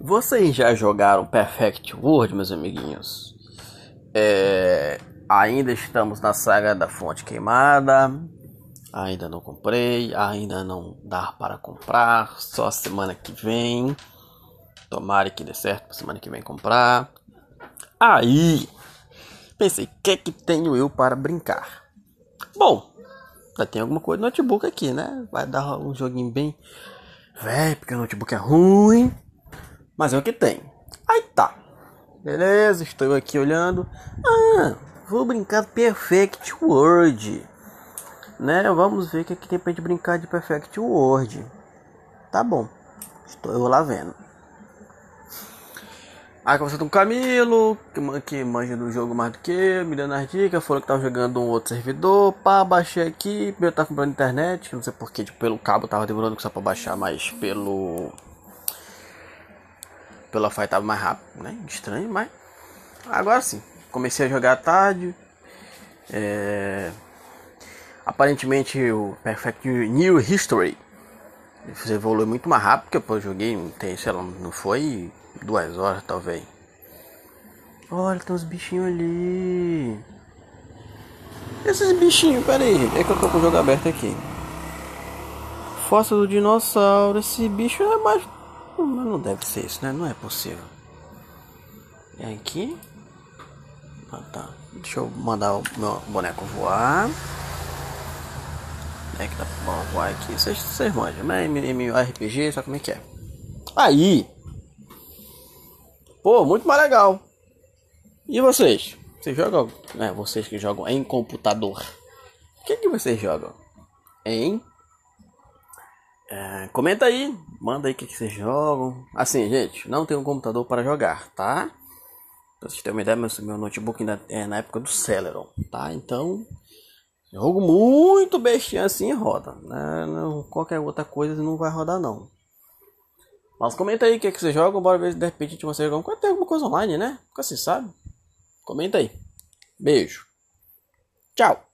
Vocês já jogaram Perfect World, meus amiguinhos? É, ainda estamos na saga da fonte queimada. Ainda não comprei, ainda não dá para comprar. Só semana que vem. Tomara que dê certo pra semana que vem comprar. Aí, pensei, o que é que tenho eu para brincar? Bom, já tem alguma coisa no notebook aqui, né? Vai dar um joguinho bem velho, porque o notebook é ruim. Mas é o que tem. Aí tá. Beleza, estou aqui olhando. Ah, vou brincar de Perfect World. Né? Vamos ver o que, é que tem pra gente brincar de Perfect World. Tá bom. Estou eu lá vendo. Aí conversando com o Camilo, que, que manja do jogo mais do que eu, me dando as dicas, falou que tava jogando um outro servidor, pá, baixei aqui, primeiro tava comprando internet, não sei porquê, tipo, pelo cabo tava demorando só pra baixar, mas pelo pela Wi-Fi tava mais rápido, né? Estranho, mas agora sim. Comecei a jogar tarde. É... Aparentemente o Perfect New History evolui muito mais rápido, porque eu joguei, não tem, sei lá, não foi duas horas talvez. Olha, tem uns bichinhos ali. Esses bichinhos, pera aí, é que eu tô com o jogo aberto aqui. Fóssil do dinossauro, esse bicho é mais mas não deve ser isso, né? Não é possível. E aqui. Ah, tá. Deixa eu mandar o meu boneco voar. É que dá pra voar aqui. Vocês, vocês manjam, né? MMORPG, sabe como é que é? Aí! Pô, muito mais legal. E vocês? Vocês jogam? É, vocês que jogam em computador. O que, que vocês jogam? Em é, comenta aí, manda aí o que, que, vocês jogam. Assim, gente, não tenho um computador para jogar, tá? Pra vocês terem uma ideia, meu, meu notebook ainda é na época do Celeron, tá? Então, jogo muito bestinho assim roda. Né? Não, qualquer outra coisa não vai rodar, não. Mas comenta aí o que, que vocês jogam, bora ver se de repente vocês jogam. Tem alguma coisa online, né? Nunca se sabe. Comenta aí. Beijo. Tchau.